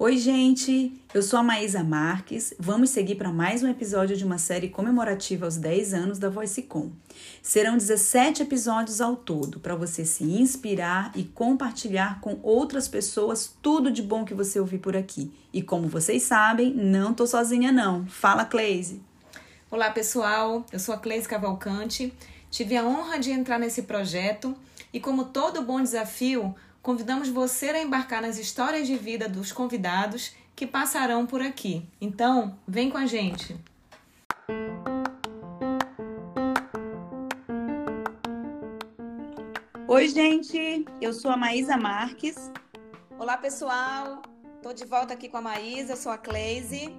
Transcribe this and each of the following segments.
Oi, gente! Eu sou a Maísa Marques. Vamos seguir para mais um episódio de uma série comemorativa aos 10 anos da VoiceCom. Serão 17 episódios ao todo para você se inspirar e compartilhar com outras pessoas tudo de bom que você ouvir por aqui. E como vocês sabem, não tô sozinha não. Fala, Cleise! Olá, pessoal. Eu sou a Cleise Cavalcante. Tive a honra de entrar nesse projeto e como todo bom desafio, convidamos você a embarcar nas histórias de vida dos convidados que passarão por aqui. Então, vem com a gente! Oi, gente! Eu sou a Maísa Marques. Olá, pessoal! Estou de volta aqui com a Maísa, eu sou a Cleise.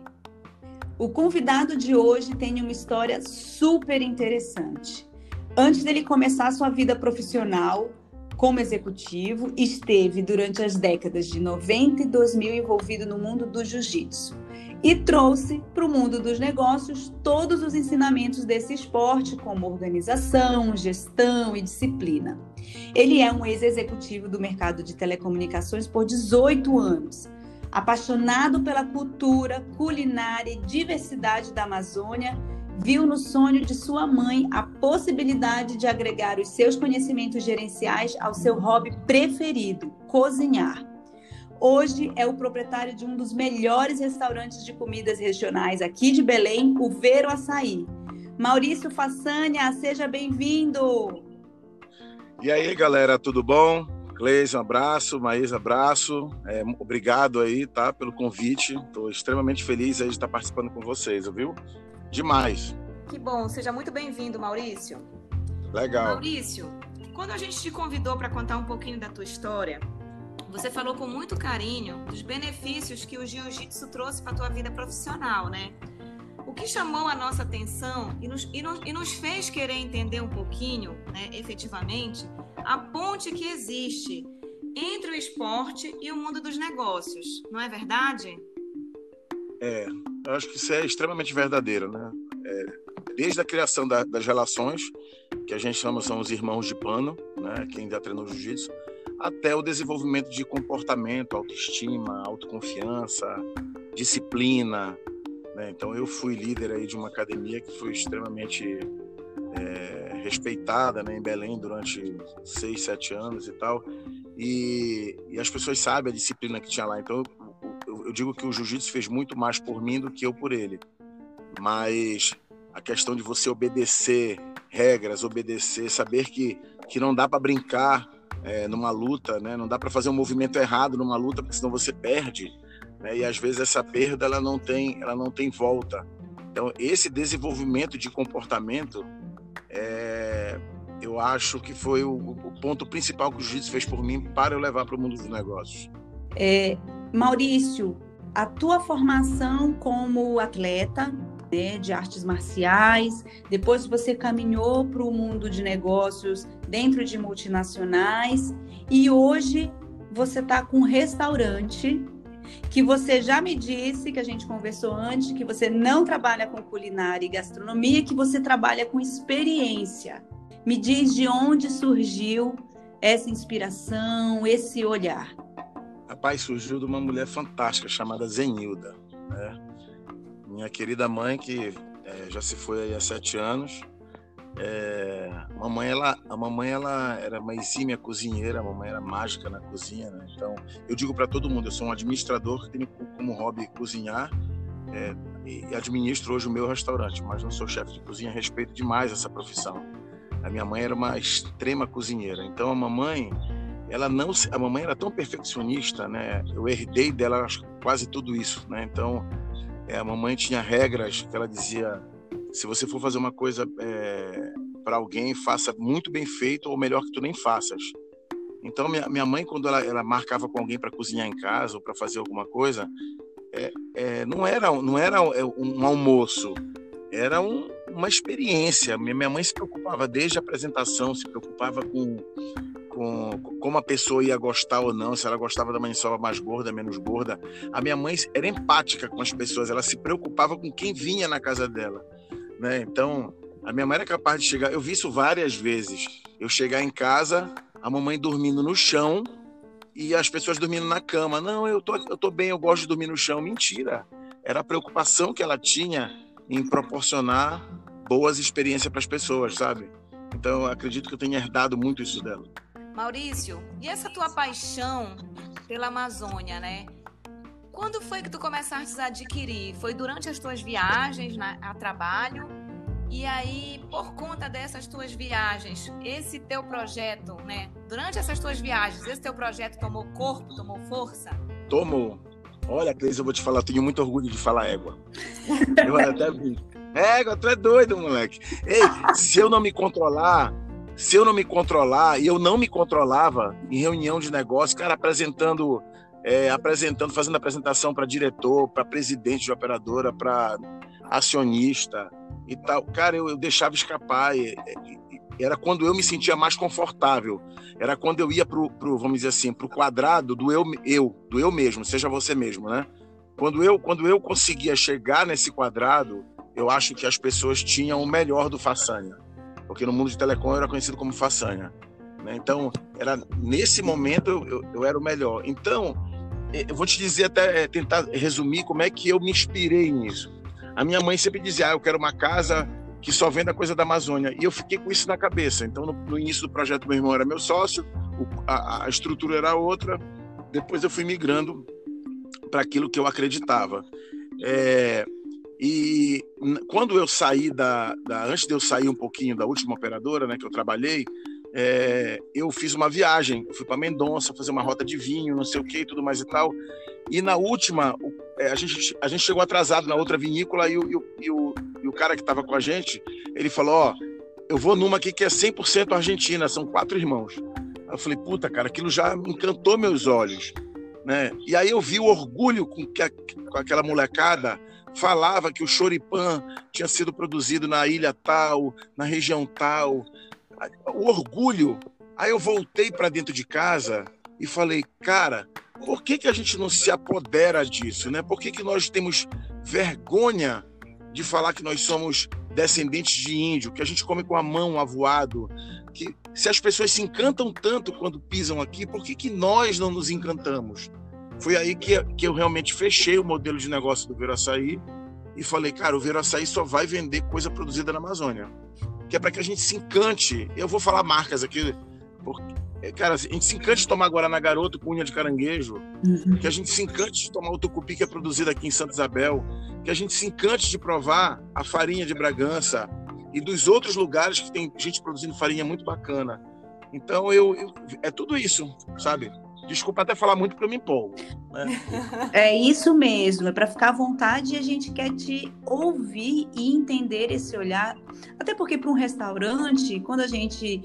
O convidado de hoje tem uma história super interessante. Antes dele começar sua vida profissional, como executivo, esteve durante as décadas de 90 e 2000 envolvido no mundo do jiu-jitsu e trouxe para o mundo dos negócios todos os ensinamentos desse esporte, como organização, gestão e disciplina. Ele é um ex-executivo do mercado de telecomunicações por 18 anos. Apaixonado pela cultura, culinária e diversidade da Amazônia, viu no sonho de sua mãe a possibilidade de agregar os seus conhecimentos gerenciais ao seu hobby preferido, cozinhar. Hoje é o proprietário de um dos melhores restaurantes de comidas regionais aqui de Belém, o Vero Açaí. Maurício Façanha, seja bem-vindo! E aí, galera, tudo bom? Cleise, um abraço, Maísa, abraço. É, obrigado aí, tá, pelo convite. Estou extremamente feliz aí de estar participando com vocês, viu? Demais. Que bom, seja muito bem-vindo, Maurício. Legal. Maurício, quando a gente te convidou para contar um pouquinho da tua história, você falou com muito carinho dos benefícios que o jiu-jitsu trouxe para a tua vida profissional, né? O que chamou a nossa atenção e nos, e, nos, e nos fez querer entender um pouquinho, né, efetivamente, a ponte que existe entre o esporte e o mundo dos negócios, não é verdade? É, eu acho que isso é extremamente verdadeiro, né? É, desde a criação da, das relações, que a gente chama são os irmãos de pano, né? Quem já treinou jiu-jitsu, até o desenvolvimento de comportamento, autoestima, autoconfiança, disciplina. Né? Então eu fui líder aí de uma academia que foi extremamente é, respeitada né, em Belém durante seis, sete anos e tal. E, e, as pessoas sabem a disciplina que tinha lá. Então eu digo que o jiu-jitsu fez muito mais por mim do que eu por ele. Mas a questão de você obedecer regras, obedecer, saber que, que não dá para brincar é, numa luta, né? não dá para fazer um movimento errado numa luta, porque senão você perde. Né? E às vezes essa perda ela não tem, ela não tem volta. Então esse desenvolvimento de comportamento, é, eu acho que foi o, o ponto principal que o jiu-jitsu fez por mim para eu levar para o mundo dos negócios. É, Maurício, a tua formação como atleta né, de artes marciais, depois você caminhou para o mundo de negócios dentro de multinacionais e hoje você está com um restaurante que você já me disse, que a gente conversou antes, que você não trabalha com culinária e gastronomia, que você trabalha com experiência. Me diz de onde surgiu essa inspiração, esse olhar rapaz surgiu de uma mulher fantástica chamada Zenilda. Né? Minha querida mãe, que é, já se foi há sete anos. É, a mamãe, ela, a mamãe ela era uma exímia cozinheira, a mamãe era mágica na cozinha. Né? Então, eu digo para todo mundo, eu sou um administrador que tem como hobby cozinhar é, e administro hoje o meu restaurante, mas não sou chefe de cozinha, respeito demais essa profissão. A minha mãe era uma extrema cozinheira, então a mamãe ela não a mamãe era tão perfeccionista né? Eu herdei dela quase tudo isso né? Então é, a mamãe tinha regras que ela dizia se você for fazer uma coisa é, para alguém faça muito bem feito ou melhor que tu nem faças. Então minha, minha mãe quando ela, ela marcava com alguém para cozinhar em casa ou para fazer alguma coisa é, é, não era não era é, um almoço era um, uma experiência. Minha mãe se preocupava desde a apresentação se preocupava com com como a pessoa ia gostar ou não, se ela gostava da maniçoba mais gorda, menos gorda. A minha mãe era empática com as pessoas, ela se preocupava com quem vinha na casa dela, né? Então, a minha mãe era capaz de chegar, eu vi isso várias vezes. Eu chegar em casa, a mamãe dormindo no chão e as pessoas dormindo na cama. Não, eu tô, eu tô bem, eu gosto de dormir no chão. Mentira. Era a preocupação que ela tinha em proporcionar boas experiências para as pessoas, sabe? Então, acredito que eu tenha herdado muito isso dela. Maurício, e essa tua paixão pela Amazônia, né? Quando foi que tu começaste a adquirir? Foi durante as tuas viagens na, a trabalho? E aí, por conta dessas tuas viagens, esse teu projeto, né? Durante essas tuas viagens, esse teu projeto tomou corpo, tomou força? Tomou. Olha, Cleis, eu vou te falar, eu tenho muito orgulho de falar égua. Eu até vi. Égua, tu é doido, moleque. Ei, se eu não me controlar, se eu não me controlar, e eu não me controlava em reunião de negócio, cara, apresentando, é, apresentando, fazendo apresentação para diretor, para presidente de operadora, para acionista e tal. Cara, eu, eu deixava escapar. E, e, era quando eu me sentia mais confortável. Era quando eu ia pro, pro vamos dizer assim, pro quadrado do eu, eu, do eu mesmo, seja você mesmo, né? Quando eu, quando eu conseguia chegar nesse quadrado, eu acho que as pessoas tinham o melhor do façanha porque no mundo de telecom eu era conhecido como façanha. Né? Então, era nesse momento eu, eu, era o melhor. Então, eh, eu vou te dizer até eh, tentar resumir como é que eu me inspirei nisso. A minha mãe sempre dizia: ah, eu quero uma casa que só venda coisa da Amazônia. E eu fiquei com isso na cabeça. Então, no, no início do projeto, meu irmão era meu sócio, o, a, a estrutura era outra. Depois eu fui migrando para aquilo que eu acreditava. É, e quando eu saí da, da, Antes de eu sair um pouquinho da última operadora, né, que eu trabalhei, é, eu fiz uma viagem. Eu fui para Mendonça fazer uma rota de vinho, não sei o que, tudo mais e tal. E na última, é, a, gente, a gente chegou atrasado na outra vinícola e o, e o, e o, e o cara que estava com a gente, ele falou: Ó, eu vou numa aqui que é 100% argentina, são quatro irmãos. Eu falei: Puta, cara, aquilo já encantou meus olhos. Né? E aí eu vi o orgulho com que com aquela molecada falava que o choripan tinha sido produzido na ilha tal, na região tal. O orgulho. Aí eu voltei para dentro de casa e falei, cara, por que, que a gente não se apodera disso? Né? Por que, que nós temos vergonha de falar que nós somos descendentes de índio, que a gente come com a mão avoado, que se as pessoas se encantam tanto quando pisam aqui, por que, que nós não nos encantamos? Foi aí que, que eu realmente fechei o modelo de negócio do Veraçaí e falei, cara, o Veraçaí só vai vender coisa produzida na Amazônia. Que é para que a gente se encante. Eu vou falar marcas aqui, porque, é, cara, a gente se encante de tomar Guaraná Garoto com unha de caranguejo, uhum. que a gente se encante de tomar o tucupi que é produzido aqui em Santa Isabel, que a gente se encante de provar a farinha de Bragança e dos outros lugares que tem gente produzindo farinha muito bacana. Então, eu, eu é tudo isso, sabe? Desculpa até falar muito porque eu me empolgo. Né? É isso mesmo, é para ficar à vontade e a gente quer te ouvir e entender esse olhar. Até porque para um restaurante, quando a gente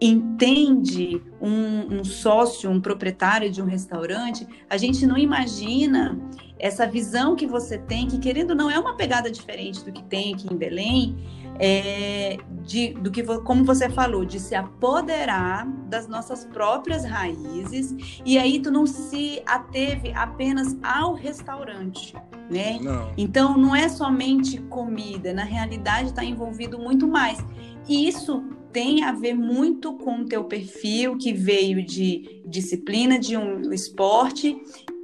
entende um, um, sócio, um proprietário de um restaurante, a gente não imagina essa visão que você tem, que querendo ou não é uma pegada diferente do que tem aqui em Belém, é, de, do que como você falou, de se apoderar das nossas próprias raízes e aí tu não se ateve apenas ao restaurante, né? Não. Então não é somente comida, na realidade está envolvido muito mais. E isso tem a ver muito com o teu perfil que veio de disciplina de um esporte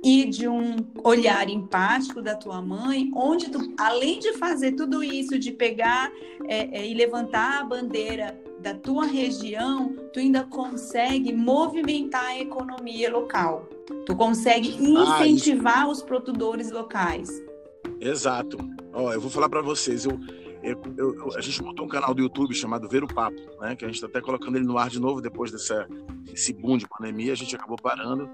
e de um olhar empático da tua mãe, onde tu, além de fazer tudo isso, de pegar é, é, e levantar a bandeira da tua região, tu ainda consegue movimentar a economia local. Tu consegue incentivar ah, os produtores locais. Exato. Ó, eu vou falar para vocês. Eu, eu, eu, a gente montou um canal do YouTube chamado Ver o Papo, né? Que a gente está até colocando ele no ar de novo depois dessa, desse boom de pandemia. A gente acabou parando.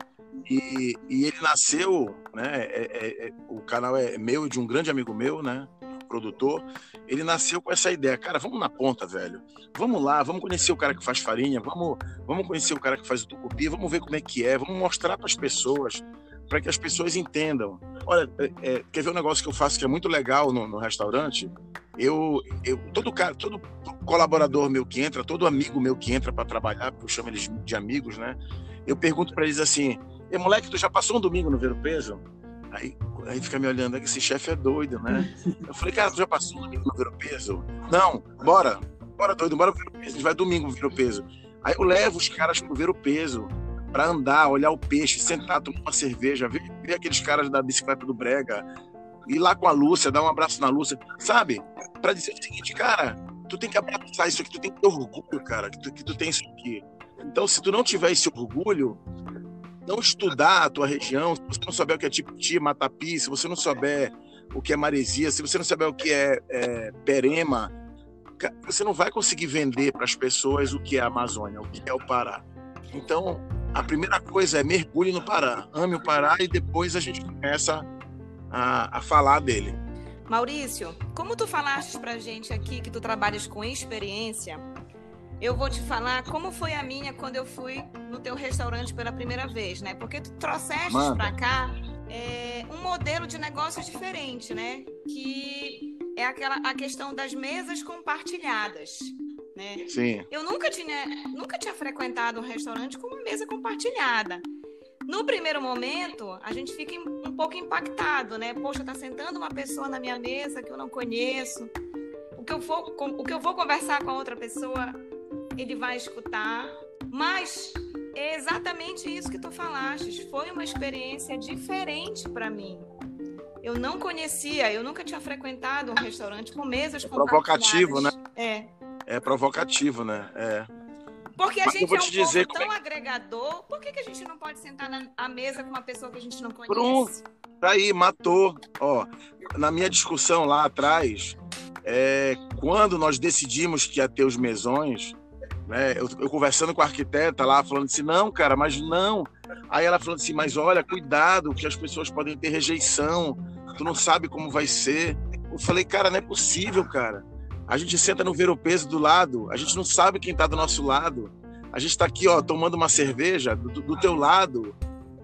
E, e ele nasceu, né? É, é, é, o canal é meu de um grande amigo meu, né? Produtor. Ele nasceu com essa ideia, cara, vamos na ponta, velho. Vamos lá, vamos conhecer o cara que faz farinha, vamos, vamos conhecer o cara que faz o tucupi, vamos ver como é que é, vamos mostrar para as pessoas, para que as pessoas entendam. Olha, é, é, quer ver um negócio que eu faço que é muito legal no, no restaurante? Eu, eu, todo cara, todo colaborador meu que entra, todo amigo meu que entra para trabalhar, eu chamo eles de amigos, né? Eu pergunto para eles assim: e moleque, tu já passou um domingo no Ver o Peso? Aí, aí fica me olhando, é esse chefe é doido, né? Eu falei, cara, tu já passou um domingo no Ver o Peso? Não, bora, bora doido, bora ver o peso. A gente vai domingo ver o peso. Aí eu levo os caras pro ver o peso. para andar, olhar o peixe, sentar, tomar uma cerveja, ver, ver aqueles caras da bicicleta do Brega, ir lá com a Lúcia, dar um abraço na Lúcia, sabe? Para dizer o seguinte, cara, tu tem que abraçar isso aqui, tu tem que ter orgulho, cara, que tu, que tu tem isso aqui. Então, se tu não tiver esse orgulho, não estudar a tua região, se você não souber o que é Tipiti, Matapi, se você não souber o que é maresia, se você não souber o que é, é perema, você não vai conseguir vender para as pessoas o que é a Amazônia, o que é o Pará. Então, a primeira coisa é mergulhe no Pará, ame o Pará e depois a gente começa a, a falar dele. Maurício, como tu falaste para gente aqui que tu trabalhas com experiência, eu vou te falar como foi a minha quando eu fui no teu restaurante pela primeira vez, né? Porque tu trouxeste para cá é, um modelo de negócio diferente, né? Que é aquela a questão das mesas compartilhadas. Né? Sim. Eu nunca tinha, nunca tinha frequentado um restaurante com uma mesa compartilhada. No primeiro momento, a gente fica um pouco impactado, né? Poxa, tá sentando uma pessoa na minha mesa que eu não conheço. O que eu vou, o que eu vou conversar com a outra pessoa, ele vai escutar. Mas é exatamente isso que tu falaste. Foi uma experiência diferente para mim. Eu não conhecia, eu nunca tinha frequentado um restaurante com mesas é Provocativo, né? É. É provocativo, né? É. Porque a Mas gente é um dizer povo tão é... agregador, por que, que a gente não pode sentar na à mesa com uma pessoa que a gente não conhece? Pronto, tá aí, matou. Ó, na minha discussão lá atrás, é, quando nós decidimos que ia ter os mesões, né, eu, eu, conversando com a arquiteta lá, falando assim, não, cara, mas não. Aí ela falando assim, mas olha, cuidado, que as pessoas podem ter rejeição, tu não sabe como vai ser. Eu falei, cara, não é possível, cara. A gente senta no ver o peso do lado, a gente não sabe quem está do nosso lado. A gente está aqui, ó, tomando uma cerveja, do, do teu lado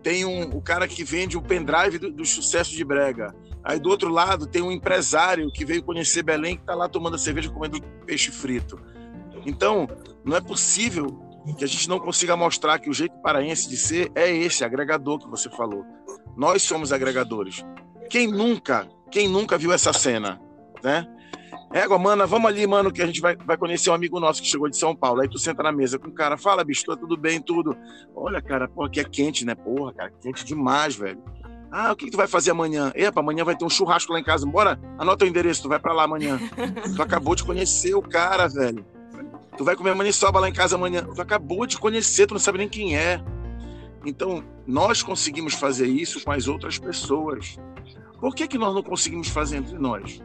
tem um, o cara que vende o pendrive do, do, sucesso de brega. Aí do outro lado tem um empresário que veio conhecer Belém, que está lá tomando a cerveja comendo peixe frito. Então, não é possível que a gente não consiga mostrar que o jeito paraense de ser é esse, agregador que você falou. Nós somos agregadores. Quem nunca, quem nunca viu essa cena, né? Égua, mana, vamos ali, mano, que a gente vai, vai conhecer um amigo nosso que chegou de São Paulo. Aí tu senta na mesa com o cara, fala, bicho, tá tudo bem, tudo. Olha, cara, pô, aqui é quente, né? Porra, cara, quente demais, velho. Ah, o que, que tu vai fazer amanhã? Epa, amanhã vai ter um churrasco lá em casa. Bora, anota o endereço, tu vai para lá amanhã. tu acabou de conhecer o cara, velho. Tu vai comer maniçoba lá em casa amanhã. Tu acabou de conhecer, tu não sabe nem quem é. Então, nós conseguimos fazer isso com as outras pessoas. Por que, que nós não conseguimos fazer entre nós?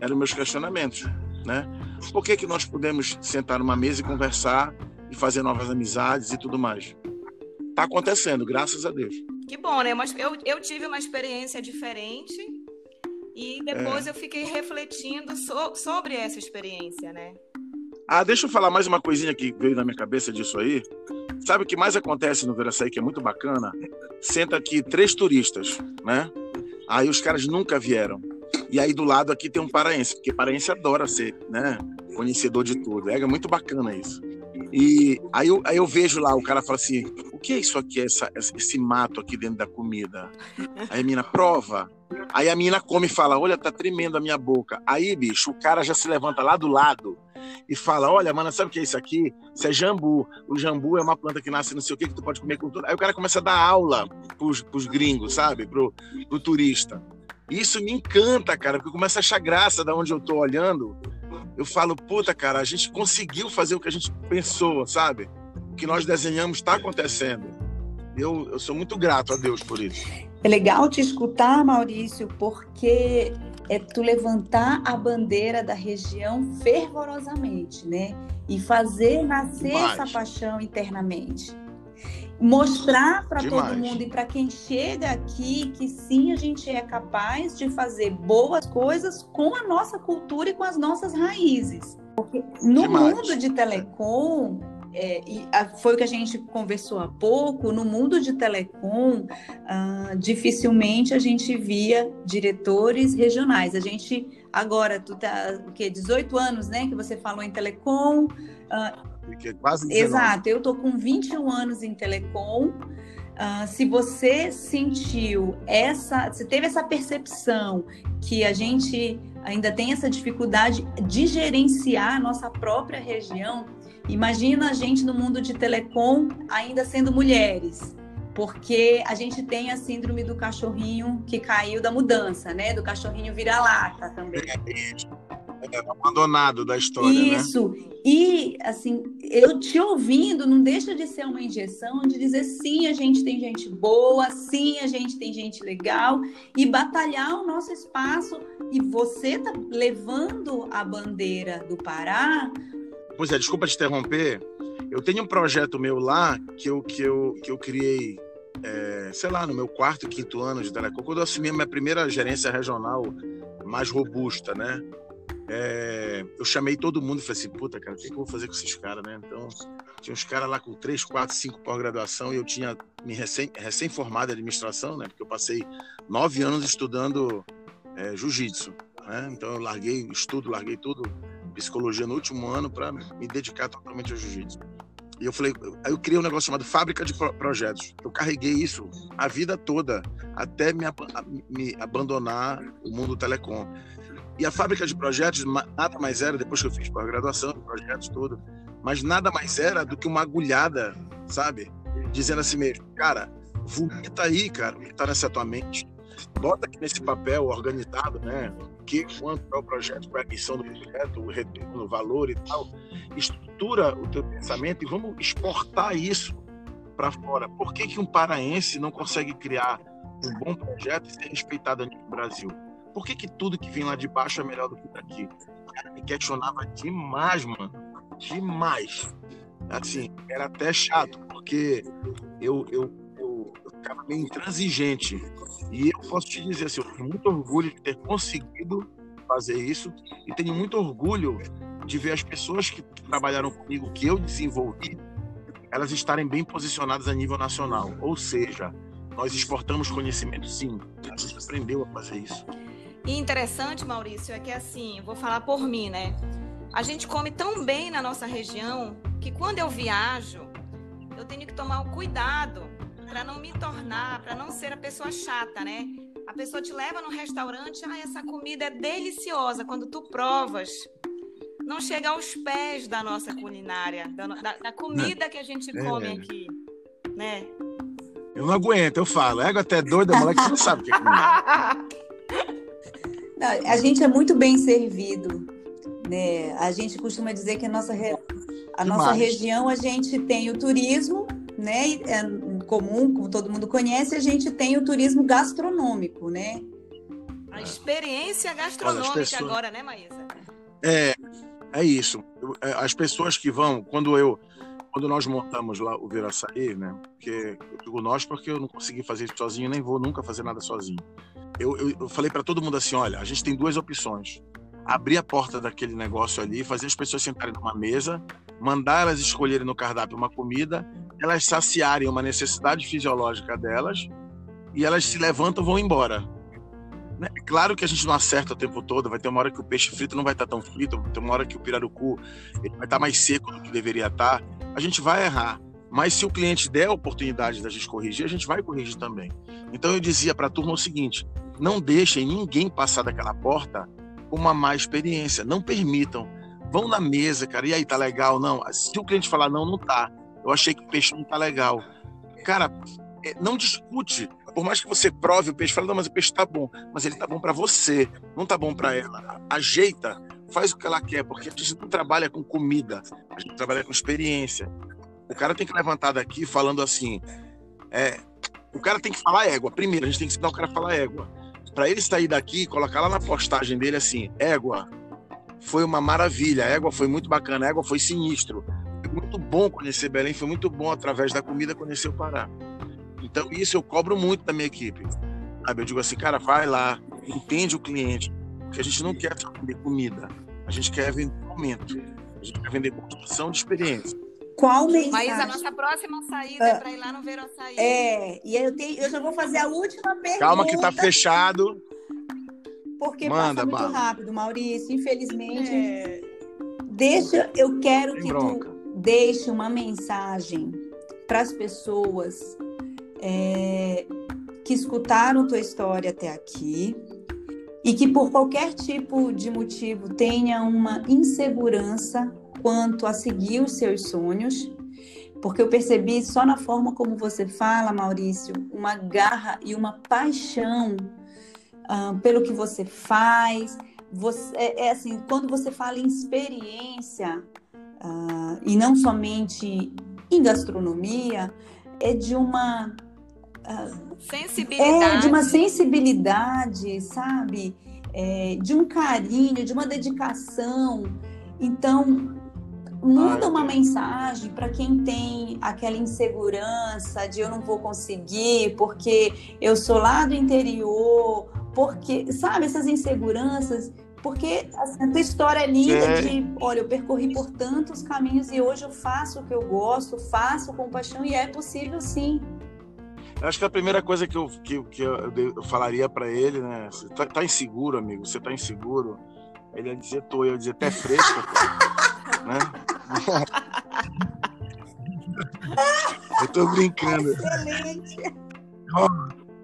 Eram meus questionamentos, né? Por que, que nós podemos sentar numa mesa e conversar e fazer novas amizades e tudo mais? Tá acontecendo, graças a Deus. Que bom, né? Mas eu, eu tive uma experiência diferente e depois é. eu fiquei refletindo so, sobre essa experiência, né? Ah, deixa eu falar mais uma coisinha que veio na minha cabeça disso aí. Sabe o que mais acontece no Veraçaí que é muito bacana? Senta aqui três turistas, né? Aí os caras nunca vieram. E aí do lado aqui tem um paraense, porque paraense adora ser, né? Conhecedor de tudo. É muito bacana isso. E aí eu, aí eu vejo lá, o cara fala assim: o que é isso aqui, essa, esse mato aqui dentro da comida? Aí a mina prova. Aí a mina come e fala: olha, tá tremendo a minha boca. Aí, bicho, o cara já se levanta lá do lado e fala: Olha, mano, sabe o que é isso aqui? Isso é jambu. O jambu é uma planta que nasce não sei o que, que tu pode comer com tudo. Aí o cara começa a dar aula pros, pros gringos, sabe? Pro, pro turista. Isso me encanta, cara, porque eu começo a achar graça da onde eu tô olhando. Eu falo, puta, cara, a gente conseguiu fazer o que a gente pensou, sabe? O que nós desenhamos está acontecendo. Eu, eu sou muito grato a Deus por isso. É legal te escutar, Maurício, porque é tu levantar a bandeira da região fervorosamente, né? E fazer nascer Demais. essa paixão internamente. Mostrar para todo mundo e para quem chega aqui que sim, a gente é capaz de fazer boas coisas com a nossa cultura e com as nossas raízes. Porque no Demais. mundo de telecom, é, e a, foi o que a gente conversou há pouco, no mundo de telecom, ah, dificilmente a gente via diretores regionais. A gente, agora, tu tá, o quê? 18 anos, né, que você falou em telecom. Ah, quase 19. Exato, eu tô com 21 anos em telecom. Uh, se você sentiu essa, se teve essa percepção que a gente ainda tem essa dificuldade de gerenciar a nossa própria região, Imagina a gente no mundo de telecom ainda sendo mulheres, porque a gente tem a síndrome do cachorrinho que caiu da mudança, né? Do cachorrinho vira-lata também. É, é, abandonado da história, né? Isso. Né? E, assim, eu te ouvindo, não deixa de ser uma injeção de dizer sim, a gente tem gente boa, sim, a gente tem gente legal, e batalhar o nosso espaço. E você tá levando a bandeira do Pará. Pois é, desculpa te interromper. Eu tenho um projeto meu lá que eu, que eu, que eu criei, é, sei lá, no meu quarto, quinto ano de Telecom, quando eu assumi a minha primeira gerência regional mais robusta, né? É, eu chamei todo mundo e falei assim, puta, cara, o que, que eu vou fazer com esses caras, né? Então, tinha uns caras lá com três, quatro, cinco pós-graduação e eu tinha me recém, recém-formado em administração, né? Porque eu passei nove anos estudando é, jiu-jitsu, né? Então, eu larguei estudo, larguei tudo, psicologia no último ano para me dedicar totalmente ao jiu-jitsu. E eu falei, aí eu criei um negócio chamado Fábrica de Projetos. Eu carreguei isso a vida toda, até me, me abandonar o mundo telecom. E a fábrica de projetos nada mais era, depois que eu fiz pós-graduação, projetos tudo, mas nada mais era do que uma agulhada, sabe? Dizendo assim mesmo, cara, vomita aí, cara, o que tá nessa tua mente. Bota aqui nesse papel organizado, né? Que quanto é o projeto, qual é a missão do projeto, o retorno, o valor e tal. Estrutura o teu pensamento e vamos exportar isso para fora. Por que, que um paraense não consegue criar um bom projeto e ser respeitado no Brasil? Por que, que tudo que vem lá de baixo é melhor do que daqui? Me questionava demais, mano. Demais. Assim, era até chato, porque eu, eu, ficava meio intransigente. E eu posso te dizer assim, eu tenho muito orgulho de ter conseguido fazer isso e tenho muito orgulho de ver as pessoas que trabalharam comigo, que eu desenvolvi, elas estarem bem posicionadas a nível nacional. Ou seja, nós exportamos conhecimento, sim. A gente aprendeu a fazer isso. E interessante, Maurício, é que assim, vou falar por mim, né? A gente come tão bem na nossa região que quando eu viajo, eu tenho que tomar o cuidado para não me tornar, para não ser a pessoa chata, né? A pessoa te leva no restaurante, ah, essa comida é deliciosa. Quando tu provas, não chega aos pés da nossa culinária, da, da, da comida que a gente é. come é. aqui, né? Eu não aguento, eu falo. Ego até doida, moleque, você não sabe o que é comida. A gente é muito bem servido. Né? A gente costuma dizer que a nossa, re... a nossa região, a gente tem o turismo, né? Comum, como todo mundo conhece, a gente tem o turismo gastronômico, né? A experiência gastronômica pessoas... agora, né, Maísa? É, é isso. É, as pessoas que vão, quando eu, quando nós montamos lá o Viraçaí, né? Porque eu digo nós porque eu não consegui fazer isso sozinho, nem vou nunca fazer nada sozinho eu, eu, eu falei para todo mundo assim: olha, a gente tem duas opções. Abrir a porta daquele negócio ali, fazer as pessoas sentarem numa mesa, mandar elas escolherem no cardápio uma comida, elas saciarem uma necessidade fisiológica delas e elas se levantam vão embora. Né? Claro que a gente não acerta o tempo todo, vai ter uma hora que o peixe frito não vai estar tão frito, vai ter uma hora que o pirarucu vai estar mais seco do que deveria estar. A gente vai errar. Mas se o cliente der a oportunidade da gente corrigir, a gente vai corrigir também. Então eu dizia para a turma o seguinte: não deixem ninguém passar daquela porta com uma má experiência. Não permitam. Vão na mesa, cara. E aí, tá legal? Não. Se o cliente falar, não, não tá. Eu achei que o peixe não tá legal. Cara, é, não discute. Por mais que você prove o peixe, fala, não, mas o peixe tá bom. Mas ele tá bom para você, não tá bom para ela. Ajeita, faz o que ela quer, porque a gente não trabalha com comida, a gente trabalha com experiência. O cara tem que levantar daqui falando assim: é, o cara tem que falar égua. Primeiro, a gente tem que ensinar o cara a falar égua para ele sair daqui e colocar lá na postagem dele assim: égua, foi uma maravilha, égua foi muito bacana, égua foi sinistro. Foi muito bom conhecer Belém, foi muito bom através da comida conhecer o Pará. Então, isso eu cobro muito da minha equipe. Sabe? Eu digo assim, cara, vai lá, entende o cliente, porque a gente não quer só vender comida, a gente quer vender momento, a gente quer vender construção de experiência. Qual mensagem? Mas a nossa próxima saída é para ir lá no Ver Açaí. É, e eu, tenho, eu já vou fazer a última pergunta. Calma que tá fechado. Porque Manda, passa muito rápido, Maurício, infelizmente. É... Deixa, eu quero Tem que bronca. tu deixe uma mensagem para as pessoas é, que escutaram tua história até aqui e que por qualquer tipo de motivo tenha uma insegurança quanto a seguir os seus sonhos, porque eu percebi só na forma como você fala, Maurício, uma garra e uma paixão uh, pelo que você faz. Você, é, é, assim, quando você fala em experiência, uh, e não somente em gastronomia, é de uma. Sensibilidade. É, de uma sensibilidade, sabe? É, de um carinho, de uma dedicação. Então, manda uma mensagem para quem tem aquela insegurança de eu não vou conseguir porque eu sou lá do interior, porque, sabe, essas inseguranças. Porque assim, a tua história é linda é. de, olha, eu percorri por tantos caminhos e hoje eu faço o que eu gosto, faço com paixão e é possível sim. Acho que a primeira coisa que eu, que, que eu, eu falaria para ele, né? Você tá, tá, inseguro, amigo? Você tá inseguro? Ele ia dizer, tô. Eu ia dizer, até fresca, né? eu tô brincando. Excelente.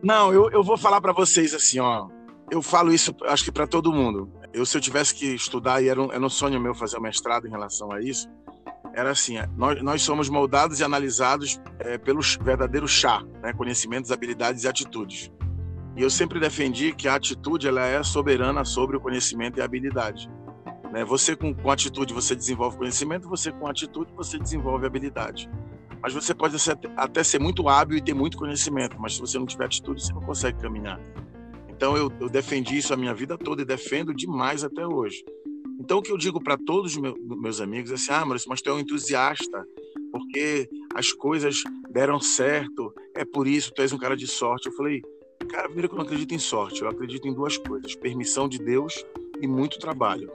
Não, eu, eu vou falar para vocês assim, ó. Eu falo isso, acho que para todo mundo. Eu, se eu tivesse que estudar, e era um, era um sonho meu fazer o mestrado em relação a isso, era assim: é, nós, nós somos moldados e analisados é, pelo verdadeiro chá, né? conhecimentos, habilidades e atitudes. E eu sempre defendi que a atitude ela é soberana sobre o conhecimento e a habilidade. Né? Você com, com atitude você desenvolve conhecimento, você com atitude você desenvolve habilidade. Mas você pode ser, até ser muito hábil e ter muito conhecimento, mas se você não tiver atitude, você não consegue caminhar. Então eu, eu defendi isso a minha vida toda e defendo demais até hoje. Então o que eu digo para todos os meus, meus amigos é assim: ah, Maurício, mas tu é um entusiasta, porque as coisas deram certo, é por isso, tu és um cara de sorte. Eu falei, cara, primeiro que eu não acredito em sorte, eu acredito em duas coisas: permissão de Deus e muito trabalho.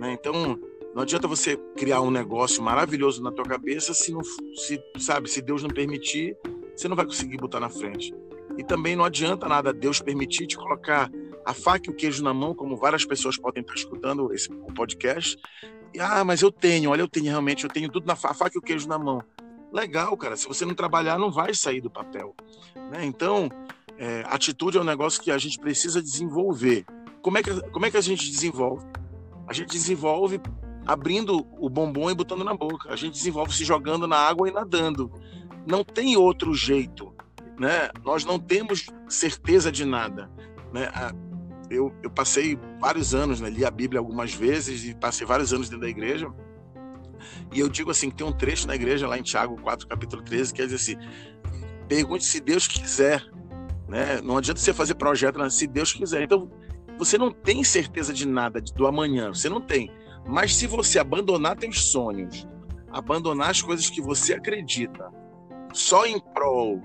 Né? Então não adianta você criar um negócio maravilhoso na tua cabeça se não, se sabe, se Deus não permitir, você não vai conseguir botar na frente. E também não adianta nada Deus permitir te colocar a faca e o queijo na mão, como várias pessoas podem estar escutando esse podcast. E, ah, mas eu tenho, olha, eu tenho realmente, eu tenho tudo na faca, e o queijo na mão. Legal, cara. Se você não trabalhar, não vai sair do papel. Né? Então, é, atitude é um negócio que a gente precisa desenvolver. Como é, que, como é que a gente desenvolve? A gente desenvolve abrindo o bombom e botando na boca. A gente desenvolve se jogando na água e nadando. Não tem outro jeito, né? Nós não temos certeza de nada, né? Eu, eu passei vários anos, né? li a Bíblia algumas vezes e passei vários anos dentro da igreja. E eu digo assim, tem um trecho na igreja lá em Tiago 4, capítulo 13, que diz assim: pergunte se Deus quiser, né? Não adianta você fazer projeto, né? se Deus quiser. Então, você não tem certeza de nada do amanhã, você não tem. Mas se você abandonar teus sonhos, abandonar as coisas que você acredita, só em prol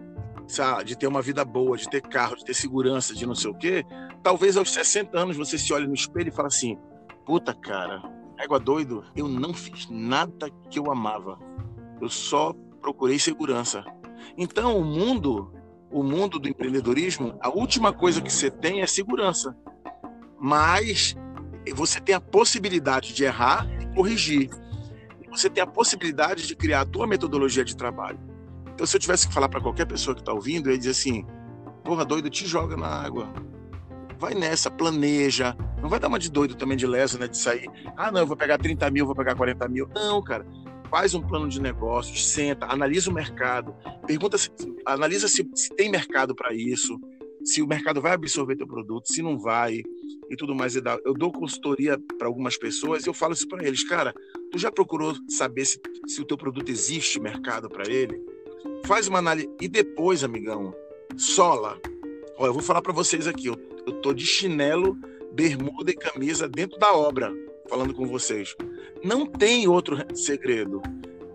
sabe, de ter uma vida boa, de ter carro, de ter segurança, de não sei o quê, talvez aos 60 anos você se olhe no espelho e fale assim: puta cara, égua doido, eu não fiz nada que eu amava. Eu só procurei segurança. Então, o mundo, o mundo do empreendedorismo, a última coisa que você tem é segurança. Mas você tem a possibilidade de errar e corrigir. Você tem a possibilidade de criar a tua metodologia de trabalho. Então, se eu tivesse que falar para qualquer pessoa que está ouvindo, eu ia dizer assim: porra, doido, te joga na água. Vai nessa, planeja. Não vai dar uma de doido também de leso, né? De sair, ah, não, eu vou pegar 30 mil, vou pegar 40 mil. Não, cara. Faz um plano de negócios, senta, analisa o mercado, pergunta se, analisa se, se tem mercado para isso, se o mercado vai absorver teu produto, se não vai e tudo mais. Eu dou consultoria para algumas pessoas e eu falo isso para eles, cara, tu já procurou saber se, se o teu produto existe mercado para ele? Faz uma análise e depois, amigão, sola. Olha, eu vou falar para vocês aqui, eu, eu tô de chinelo, bermuda e camisa dentro da obra, falando com vocês. Não tem outro segredo.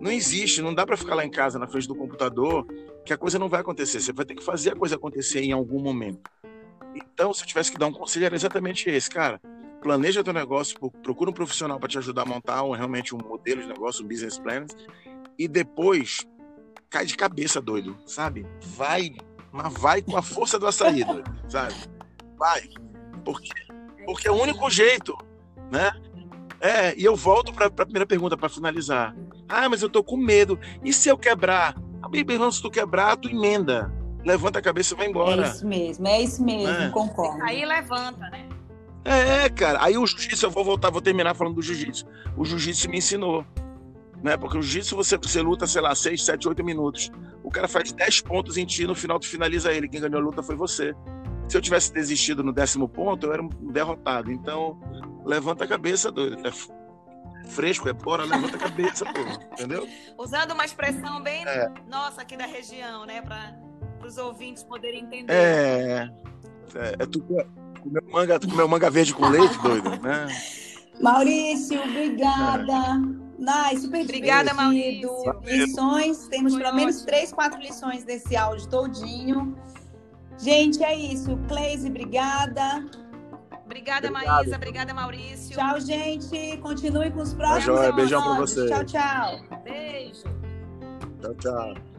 Não existe, não dá para ficar lá em casa na frente do computador que a coisa não vai acontecer. Você vai ter que fazer a coisa acontecer em algum momento. Então, se eu tivesse que dar um conselho, era exatamente esse, cara. Planeja teu negócio, procura um profissional para te ajudar a montar um, realmente um modelo de negócio, um business plan, e depois cai de cabeça, doido, sabe? Vai, mas vai com a força do doido, sabe? Vai. Porque, porque é o único jeito, né? É, e eu volto para a primeira pergunta para finalizar. Ah, mas eu tô com medo. E se eu quebrar? A Bíblia, se tu quebrar, tu emenda levanta a cabeça e vai embora. É isso mesmo, é isso mesmo, é. concordo. Aí levanta, né? É, cara. Aí o jiu-jitsu, eu vou voltar, vou terminar falando do jiu-jitsu. O jiu-jitsu me ensinou. Né? Porque o jiu-jitsu você, você luta, sei lá, 6, 7, 8 minutos. O cara faz 10 pontos em ti, no final tu finaliza ele. Quem ganhou a luta foi você. Se eu tivesse desistido no décimo ponto, eu era um derrotado. Então, levanta a cabeça, doido. É fresco, é bora, levanta a cabeça, pô. Entendeu? Usando uma expressão bem é. nossa aqui da região, né? Para os ouvintes poderem entender. É. É, é tu comeu manga, tu comeu manga verde com leite, doido, né? Maurício, obrigada. Nice, super Obrigada, Maurício. Lições, temos Foi pelo menos três, quatro lições desse áudio todinho. Gente, é isso. Cleise, obrigada. Obrigada, Obrigado. Maísa. Obrigada, Maurício. Tchau, gente. Continue com os próximos. Tá joia. Beijão pra vocês. Tchau, tchau. Beijo. Tchau, tchau.